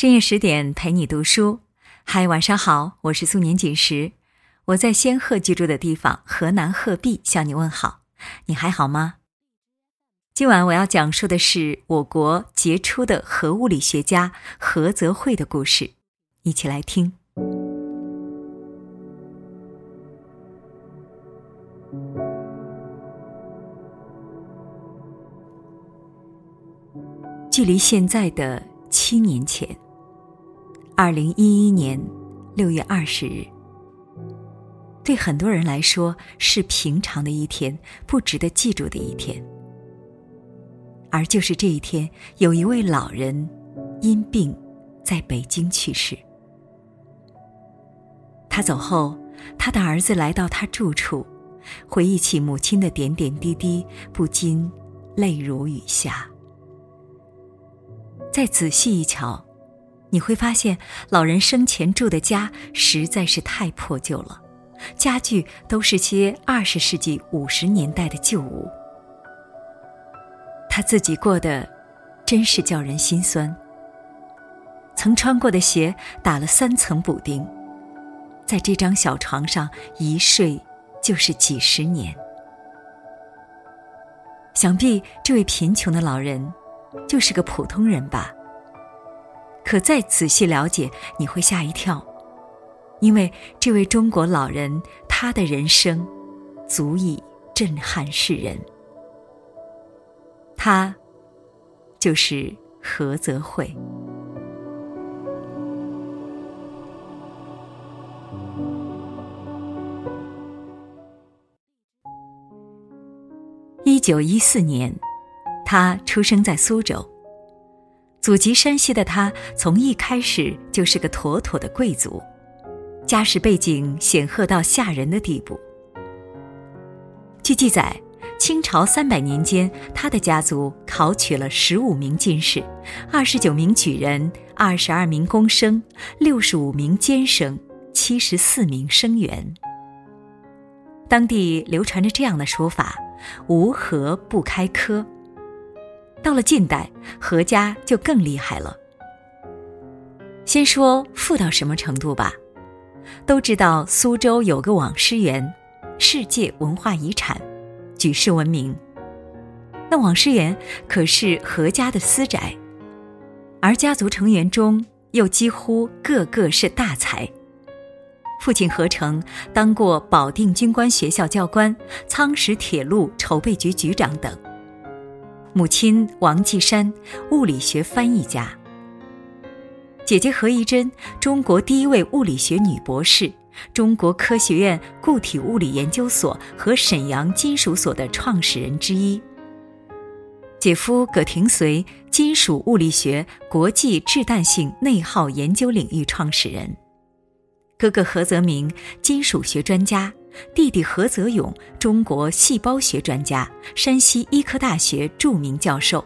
深夜十点陪你读书，嗨，晚上好，我是素年锦时，我在仙鹤居住的地方河南鹤壁向你问好，你还好吗？今晚我要讲述的是我国杰出的核物理学家何泽慧的故事，一起来听。距离现在的七年前。二零一一年六月二十日，对很多人来说是平常的一天，不值得记住的一天。而就是这一天，有一位老人因病在北京去世。他走后，他的儿子来到他住处，回忆起母亲的点点滴滴，不禁泪如雨下。再仔细一瞧。你会发现，老人生前住的家实在是太破旧了，家具都是些二十世纪五十年代的旧物。他自己过得真是叫人心酸。曾穿过的鞋打了三层补丁，在这张小床上一睡就是几十年。想必这位贫穷的老人就是个普通人吧。可再仔细了解，你会吓一跳，因为这位中国老人，他的人生足以震撼世人。他就是何泽慧。一九一四年，他出生在苏州。祖籍山西的他，从一开始就是个妥妥的贵族，家世背景显赫到吓人的地步。据记载，清朝三百年间，他的家族考取了十五名进士，二十九名举人，二十二名公生，六十五名监生，七十四名生员。当地流传着这样的说法：“无何不开科。”到了近代，何家就更厉害了。先说富到什么程度吧，都知道苏州有个网师园，世界文化遗产，举世闻名。那网师园可是何家的私宅，而家族成员中又几乎个个是大才。父亲何成当过保定军官学校教官、仓石铁路筹备局局长等。母亲王继山，物理学翻译家。姐姐何宜珍，中国第一位物理学女博士，中国科学院固体物理研究所和沈阳金属所的创始人之一。姐夫葛廷绥，金属物理学国际质弹性内耗研究领域创始人。哥哥何泽明，金属学专家。弟弟何泽勇，中国细胞学专家，山西医科大学著名教授；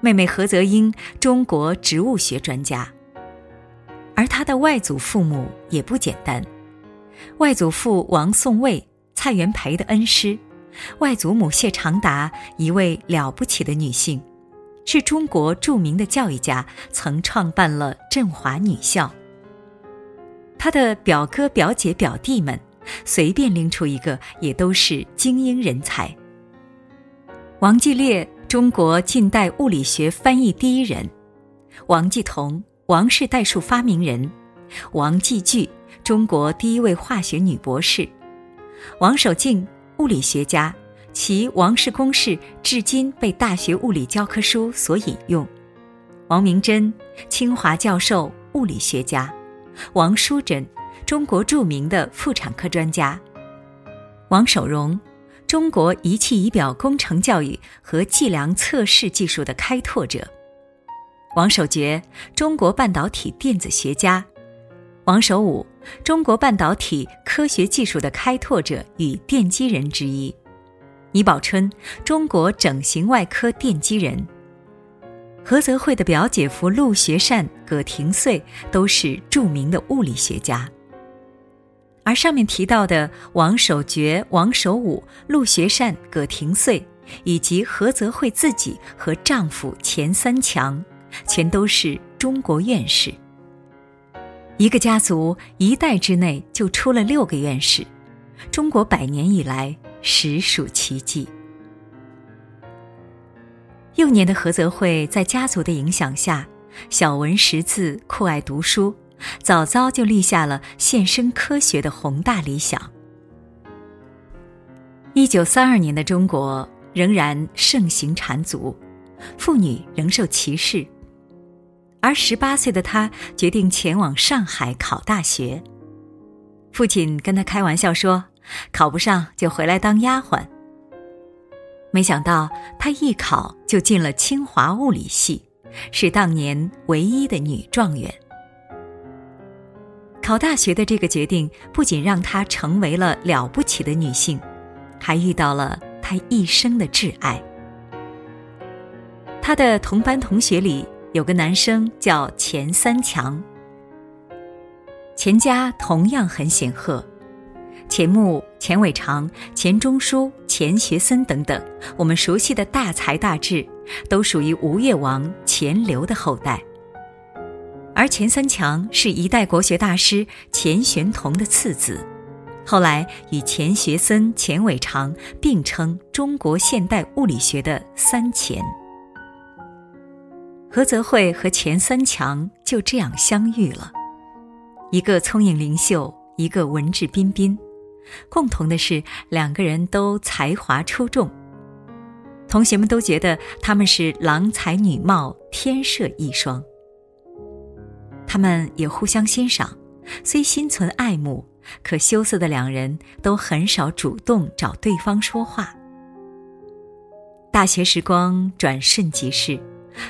妹妹何泽英，中国植物学专家。而他的外祖父母也不简单，外祖父王颂卫，蔡元培的恩师；外祖母谢长达，一位了不起的女性，是中国著名的教育家，曾创办了振华女校。他的表哥、表姐、表弟们。随便拎出一个，也都是精英人才。王继烈，中国近代物理学翻译第一人；王继同，王氏代数发明人；王继具，中国第一位化学女博士；王守敬，物理学家，其王氏公式至今被大学物理教科书所引用；王明珍，清华教授，物理学家；王淑珍。中国著名的妇产科专家。王守荣，中国仪器仪表工程教育和计量测试技术的开拓者；王守觉，中国半导体电子学家；王守武，中国半导体科学技术的开拓者与奠基人之一；倪宝春，中国整形外科奠基人；何泽慧的表姐夫陆学善、葛廷穗都是著名的物理学家。而上面提到的王守觉、王守武、陆学善、葛廷绥，以及何泽慧自己和丈夫钱三强，全都是中国院士。一个家族一代之内就出了六个院士，中国百年以来实属奇迹。幼年的何泽慧在家族的影响下，小文识字，酷爱读书，早早就立下了献身科学的宏大理想。一九三二年的中国仍然盛行缠足，妇女仍受歧视。而十八岁的他决定前往上海考大学。父亲跟他开玩笑说：“考不上就回来当丫鬟。”没想到他一考就进了清华物理系，是当年唯一的女状元。考大学的这个决定不仅让她成为了了不起的女性，还遇到了她一生的挚爱。她的同班同学里。有个男生叫钱三强，钱家同样很显赫，钱穆、钱伟长、钱钟书、钱学森等等，我们熟悉的大才大智，都属于吴越王钱镠的后代。而钱三强是一代国学大师钱玄同的次子，后来与钱学森、钱伟长并称中国现代物理学的三钱。何泽慧和钱三强就这样相遇了，一个聪颖灵秀，一个文质彬彬，共同的是两个人都才华出众。同学们都觉得他们是郎才女貌，天设一双。他们也互相欣赏，虽心存爱慕，可羞涩的两人都很少主动找对方说话。大学时光转瞬即逝。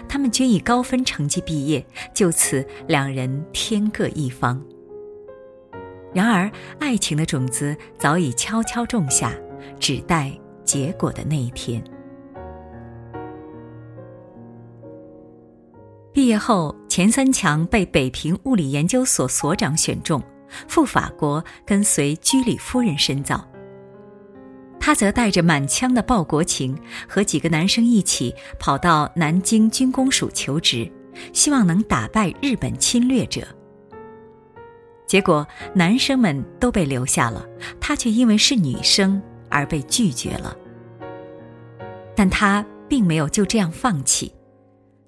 他们均以高分成绩毕业，就此两人天各一方。然而，爱情的种子早已悄悄种下，只待结果的那一天。毕业后，钱三强被北平物理研究所所长选中，赴法国跟随居里夫人深造。他则带着满腔的报国情，和几个男生一起跑到南京军工署求职，希望能打败日本侵略者。结果男生们都被留下了，他却因为是女生而被拒绝了。但他并没有就这样放弃，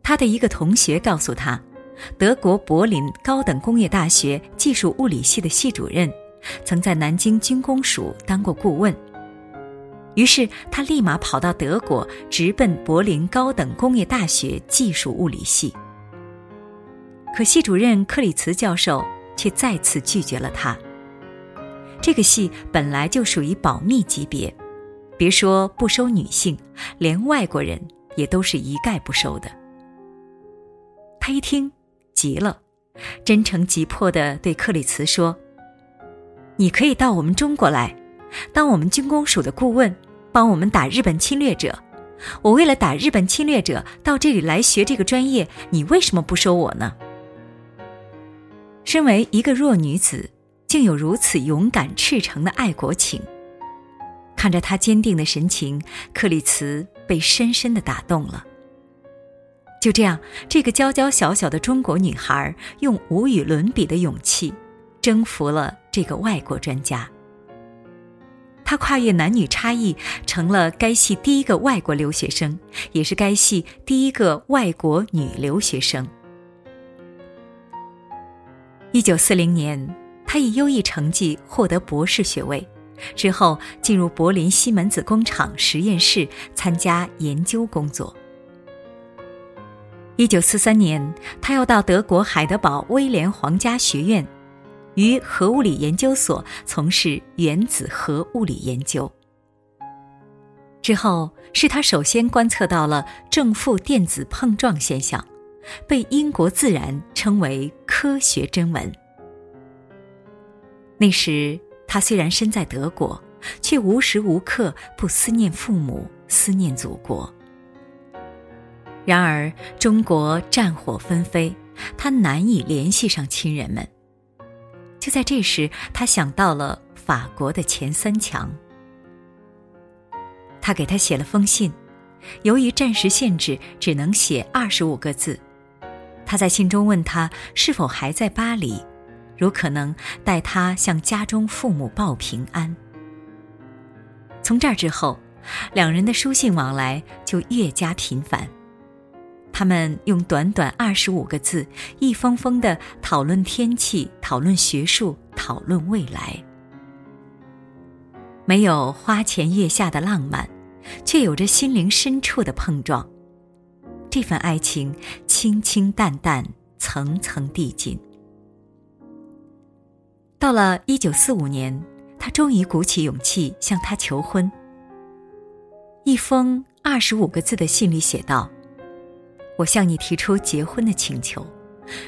他的一个同学告诉他，德国柏林高等工业大学技术物理系的系主任，曾在南京军工署当过顾问。于是他立马跑到德国，直奔柏林高等工业大学技术物理系。可系主任克里茨教授却再次拒绝了他。这个系本来就属于保密级别，别说不收女性，连外国人也都是一概不收的。他一听，急了，真诚急迫地对克里茨说：“你可以到我们中国来。”当我们军工署的顾问，帮我们打日本侵略者。我为了打日本侵略者到这里来学这个专业，你为什么不收我呢？身为一个弱女子，竟有如此勇敢赤诚的爱国情。看着她坚定的神情，克里茨被深深的打动了。就这样，这个娇娇小小的中国女孩，用无与伦比的勇气，征服了这个外国专家。他跨越男女差异，成了该系第一个外国留学生，也是该系第一个外国女留学生。一九四零年，他以优异成绩获得博士学位，之后进入柏林西门子工厂实验室参加研究工作。一九四三年，他又到德国海德堡威廉皇家学院。于核物理研究所从事原子核物理研究。之后是他首先观测到了正负电子碰撞现象，被英国《自然》称为科学真闻。那时他虽然身在德国，却无时无刻不思念父母，思念祖国。然而中国战火纷飞，他难以联系上亲人们。就在这时，他想到了法国的钱三强。他给他写了封信，由于暂时限制，只能写二十五个字。他在信中问他是否还在巴黎，如可能带他向家中父母报平安。从这儿之后，两人的书信往来就越加频繁。他们用短短二十五个字，一封封的讨论天气，讨论学术，讨论未来。没有花前月下的浪漫，却有着心灵深处的碰撞。这份爱情清清淡淡，层层递进。到了一九四五年，他终于鼓起勇气向她求婚。一封二十五个字的信里写道：“我向你提出结婚的请求，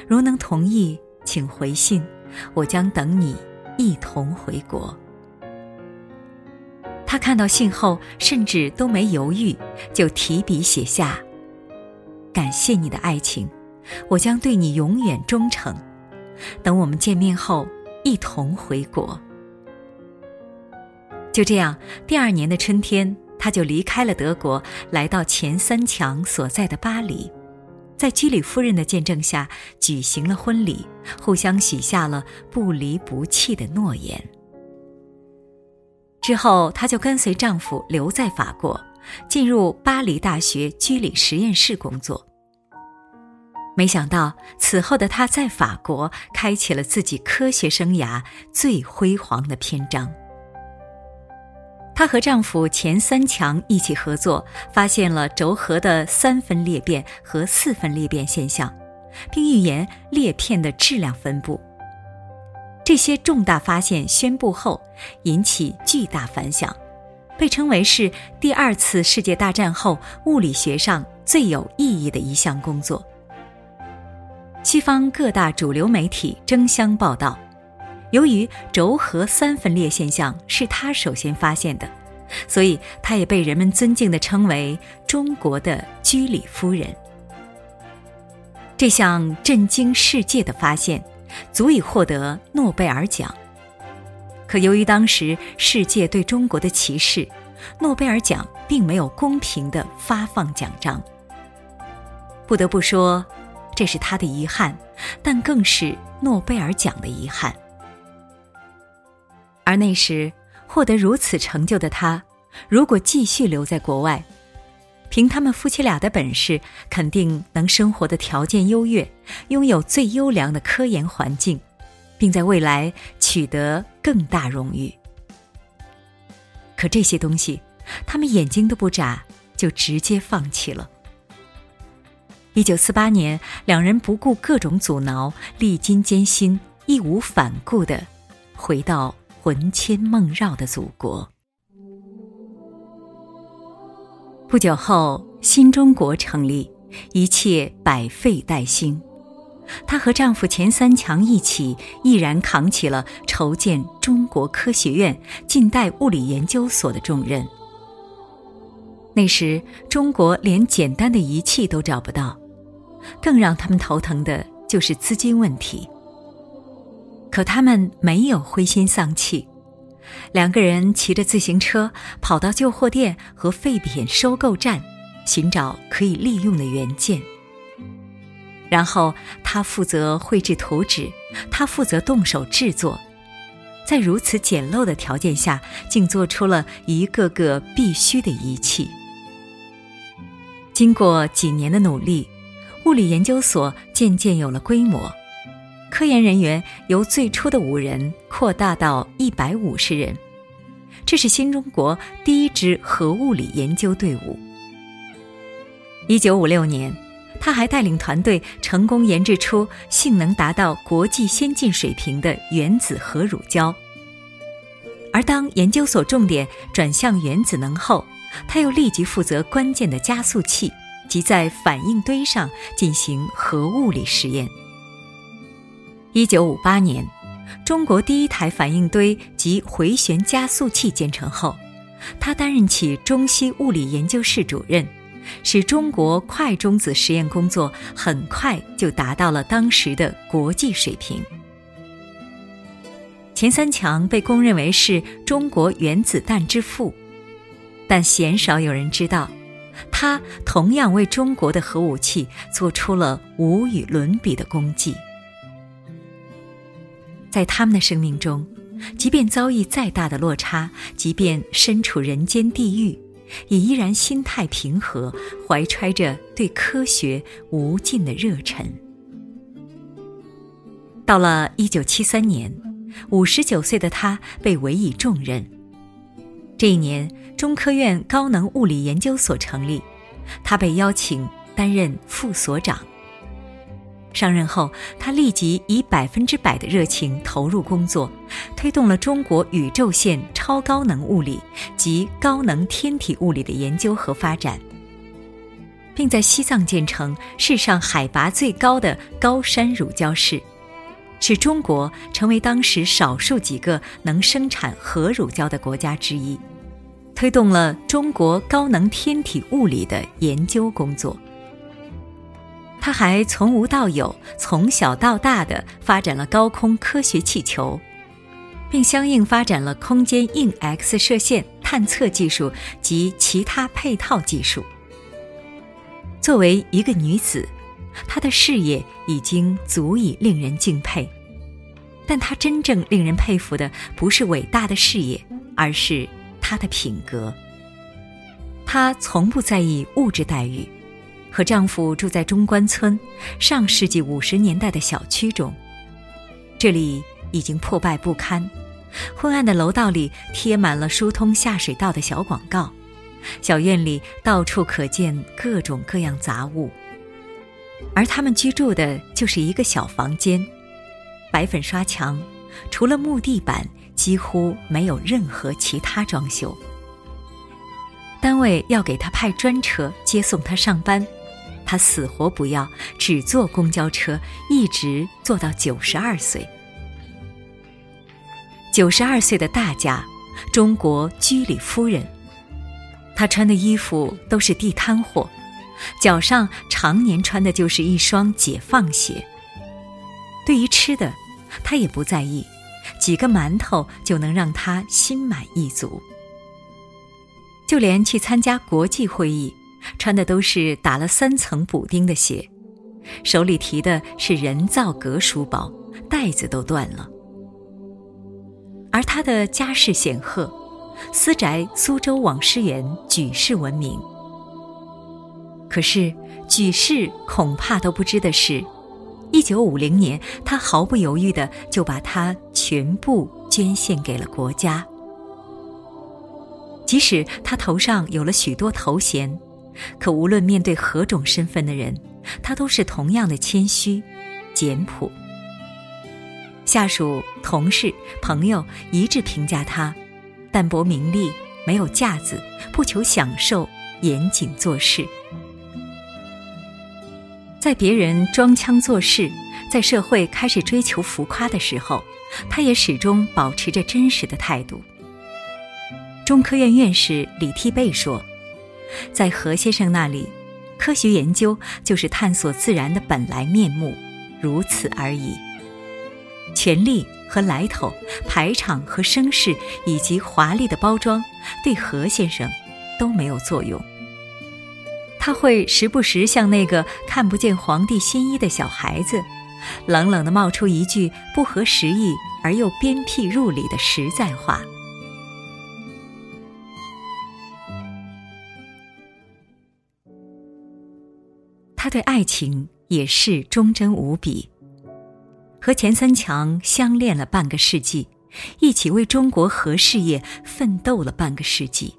如能同意，请回信，我将等你一同回国。”他看到信后，甚至都没犹豫，就提笔写下：“感谢你的爱情，我将对你永远忠诚。等我们见面后，一同回国。”就这样，第二年的春天，他就离开了德国，来到钱三强所在的巴黎，在居里夫人的见证下举行了婚礼，互相许下了不离不弃的诺言。之后，她就跟随丈夫留在法国，进入巴黎大学居里实验室工作。没想到，此后的她在法国开启了自己科学生涯最辉煌的篇章。她和丈夫钱三强一起合作，发现了轴核的三分裂变和四分裂变现象，并预言裂片的质量分布。这些重大发现宣布后，引起巨大反响，被称为是第二次世界大战后物理学上最有意义的一项工作。西方各大主流媒体争相报道，由于轴核三分裂现象是他首先发现的，所以他也被人们尊敬地称为“中国的居里夫人”。这项震惊世界的发现。足以获得诺贝尔奖。可由于当时世界对中国的歧视，诺贝尔奖并没有公平的发放奖章。不得不说，这是他的遗憾，但更是诺贝尔奖的遗憾。而那时获得如此成就的他，如果继续留在国外，凭他们夫妻俩的本事，肯定能生活的条件优越，拥有最优良的科研环境，并在未来取得更大荣誉。可这些东西，他们眼睛都不眨，就直接放弃了。一九四八年，两人不顾各种阻挠，历经艰辛，义无反顾的回到魂牵梦绕的祖国。不久后，新中国成立，一切百废待兴。她和丈夫钱三强一起，毅然扛起了筹建中国科学院、近代物理研究所的重任。那时，中国连简单的仪器都找不到，更让他们头疼的就是资金问题。可他们没有灰心丧气。两个人骑着自行车跑到旧货店和废品收购站，寻找可以利用的原件。然后他负责绘制图纸，他负责动手制作。在如此简陋的条件下，竟做出了一个个必须的仪器。经过几年的努力，物理研究所渐渐有了规模。科研人员由最初的五人扩大到一百五十人，这是新中国第一支核物理研究队伍。一九五六年，他还带领团队成功研制出性能达到国际先进水平的原子核乳胶。而当研究所重点转向原子能后，他又立即负责关键的加速器及在反应堆上进行核物理实验。一九五八年，中国第一台反应堆及回旋加速器建成后，他担任起中西物理研究室主任，使中国快中子实验工作很快就达到了当时的国际水平。钱三强被公认为是中国原子弹之父，但鲜少有人知道。他同样为中国的核武器做出了无与伦比的功绩。在他们的生命中，即便遭遇再大的落差，即便身处人间地狱，也依然心态平和，怀揣着对科学无尽的热忱。到了一九七三年，五十九岁的他被委以重任。这一年，中科院高能物理研究所成立，他被邀请担任副所长。上任后，他立即以百分之百的热情投入工作，推动了中国宇宙线超高能物理及高能天体物理的研究和发展，并在西藏建成世上海拔最高的高山乳胶室，使中国成为当时少数几个能生产核乳胶的国家之一，推动了中国高能天体物理的研究工作。他还从无到有、从小到大的发展了高空科学气球，并相应发展了空间硬 X 射线探测技术及其他配套技术。作为一个女子，她的事业已经足以令人敬佩，但她真正令人佩服的不是伟大的事业，而是她的品格。她从不在意物质待遇。和丈夫住在中关村上世纪五十年代的小区中，这里已经破败不堪，昏暗的楼道里贴满了疏通下水道的小广告，小院里到处可见各种各样杂物，而他们居住的就是一个小房间，白粉刷墙，除了木地板，几乎没有任何其他装修。单位要给他派专车接送他上班。他死活不要，只坐公交车，一直坐到九十二岁。九十二岁的大家，中国居里夫人。她穿的衣服都是地摊货，脚上常年穿的就是一双解放鞋。对于吃的，她也不在意，几个馒头就能让她心满意足。就连去参加国际会议。穿的都是打了三层补丁的鞋，手里提的是人造革书包，带子都断了。而他的家世显赫，私宅苏州网师园举世闻名。可是举世恐怕都不知的是，一九五零年，他毫不犹豫的就把它全部捐献给了国家。即使他头上有了许多头衔。可无论面对何种身份的人，他都是同样的谦虚、简朴。下属、同事、朋友一致评价他：淡泊名利，没有架子，不求享受，严谨做事。在别人装腔作势，在社会开始追求浮夸的时候，他也始终保持着真实的态度。中科院院士李替备说。在何先生那里，科学研究就是探索自然的本来面目，如此而已。权力和来头、排场和声势，以及华丽的包装，对何先生都没有作用。他会时不时像那个看不见皇帝新衣的小孩子，冷冷地冒出一句不合时宜而又鞭辟入里的实在话。他对爱情也是忠贞无比，和钱三强相恋了半个世纪，一起为中国核事业奋斗了半个世纪。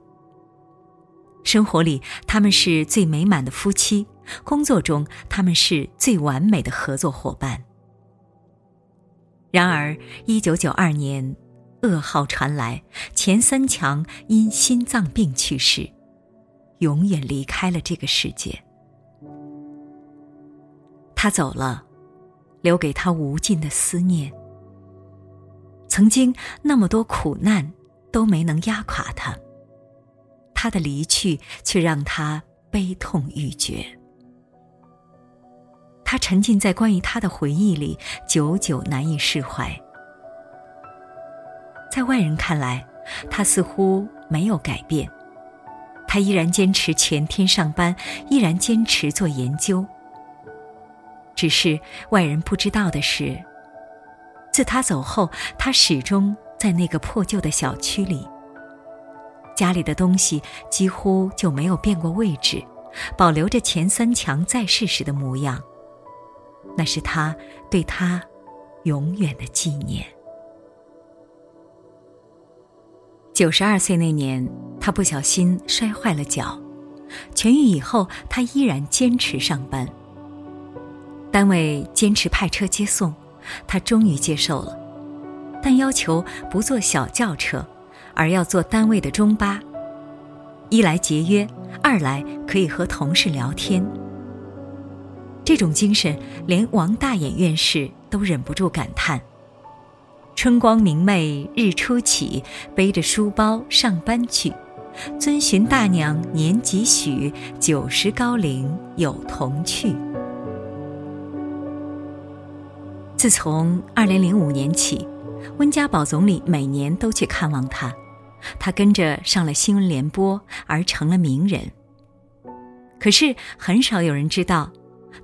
生活里他们是最美满的夫妻，工作中他们是最完美的合作伙伴。然而，一九九二年，噩耗传来，钱三强因心脏病去世，永远离开了这个世界。他走了，留给他无尽的思念。曾经那么多苦难都没能压垮他，他的离去却让他悲痛欲绝。他沉浸在关于他的回忆里，久久难以释怀。在外人看来，他似乎没有改变，他依然坚持全天上班，依然坚持做研究。只是外人不知道的是，自他走后，他始终在那个破旧的小区里。家里的东西几乎就没有变过位置，保留着钱三强在世时的模样。那是他对他永远的纪念。九十二岁那年，他不小心摔坏了脚，痊愈以后，他依然坚持上班。单位坚持派车接送，他终于接受了，但要求不坐小轿车，而要坐单位的中巴。一来节约，二来可以和同事聊天。这种精神，连王大眼院士都忍不住感叹。春光明媚日初起，背着书包上班去。遵循大娘年几许？九十高龄有童趣。自从二零零五年起，温家宝总理每年都去看望他，他跟着上了新闻联播，而成了名人。可是很少有人知道，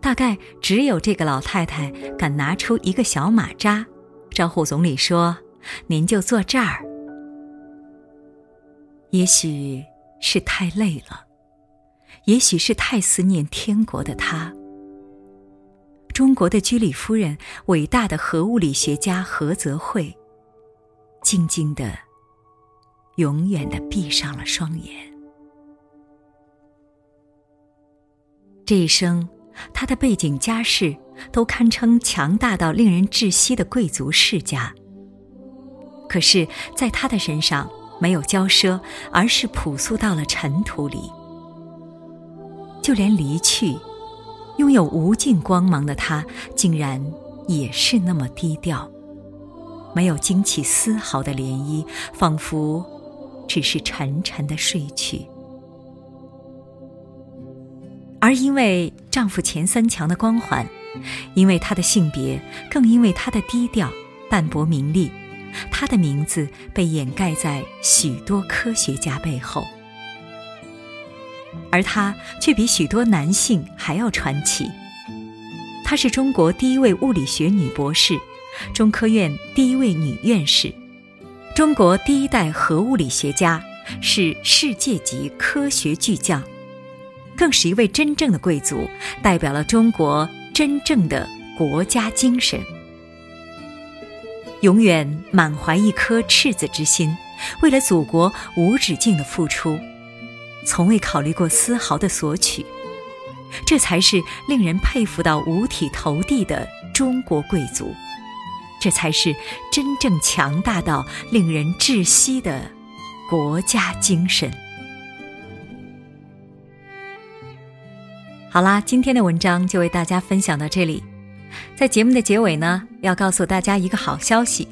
大概只有这个老太太敢拿出一个小马扎。招呼总理说：“您就坐这儿。”也许是太累了，也许是太思念天国的他。中国的居里夫人，伟大的核物理学家何泽慧，静静的、永远的闭上了双眼。这一生，他的背景家世。都堪称强大到令人窒息的贵族世家。可是，在他的身上没有骄奢，而是朴素到了尘土里。就连离去，拥有无尽光芒的他，竟然也是那么低调，没有惊起丝毫的涟漪，仿佛只是沉沉的睡去。而因为丈夫钱三强的光环。因为他的性别，更因为他的低调、淡泊名利，他的名字被掩盖在许多科学家背后，而他却比许多男性还要传奇。她是中国第一位物理学女博士，中科院第一位女院士，中国第一代核物理学家，是世界级科学巨匠，更是一位真正的贵族，代表了中国。真正的国家精神，永远满怀一颗赤子之心，为了祖国无止境的付出，从未考虑过丝毫的索取，这才是令人佩服到五体投地的中国贵族，这才是真正强大到令人窒息的国家精神。好啦，今天的文章就为大家分享到这里。在节目的结尾呢，要告诉大家一个好消息：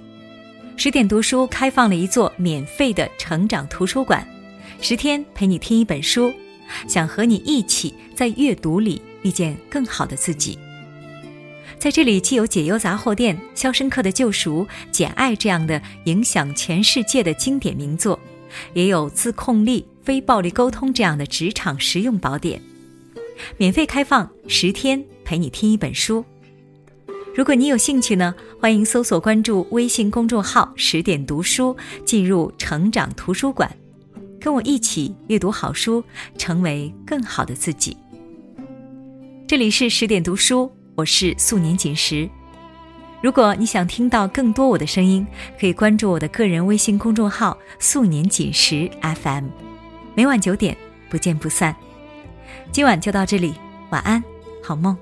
十点读书开放了一座免费的成长图书馆，十天陪你听一本书，想和你一起在阅读里遇见更好的自己。在这里，既有解忧杂货店、《肖申克的救赎》、《简爱》这样的影响全世界的经典名作，也有自控力、非暴力沟通这样的职场实用宝典。免费开放十天，陪你听一本书。如果你有兴趣呢，欢迎搜索关注微信公众号“十点读书”，进入成长图书馆，跟我一起阅读好书，成为更好的自己。这里是十点读书，我是素年锦时。如果你想听到更多我的声音，可以关注我的个人微信公众号“素年锦时 FM”，每晚九点不见不散。今晚就到这里，晚安，好梦。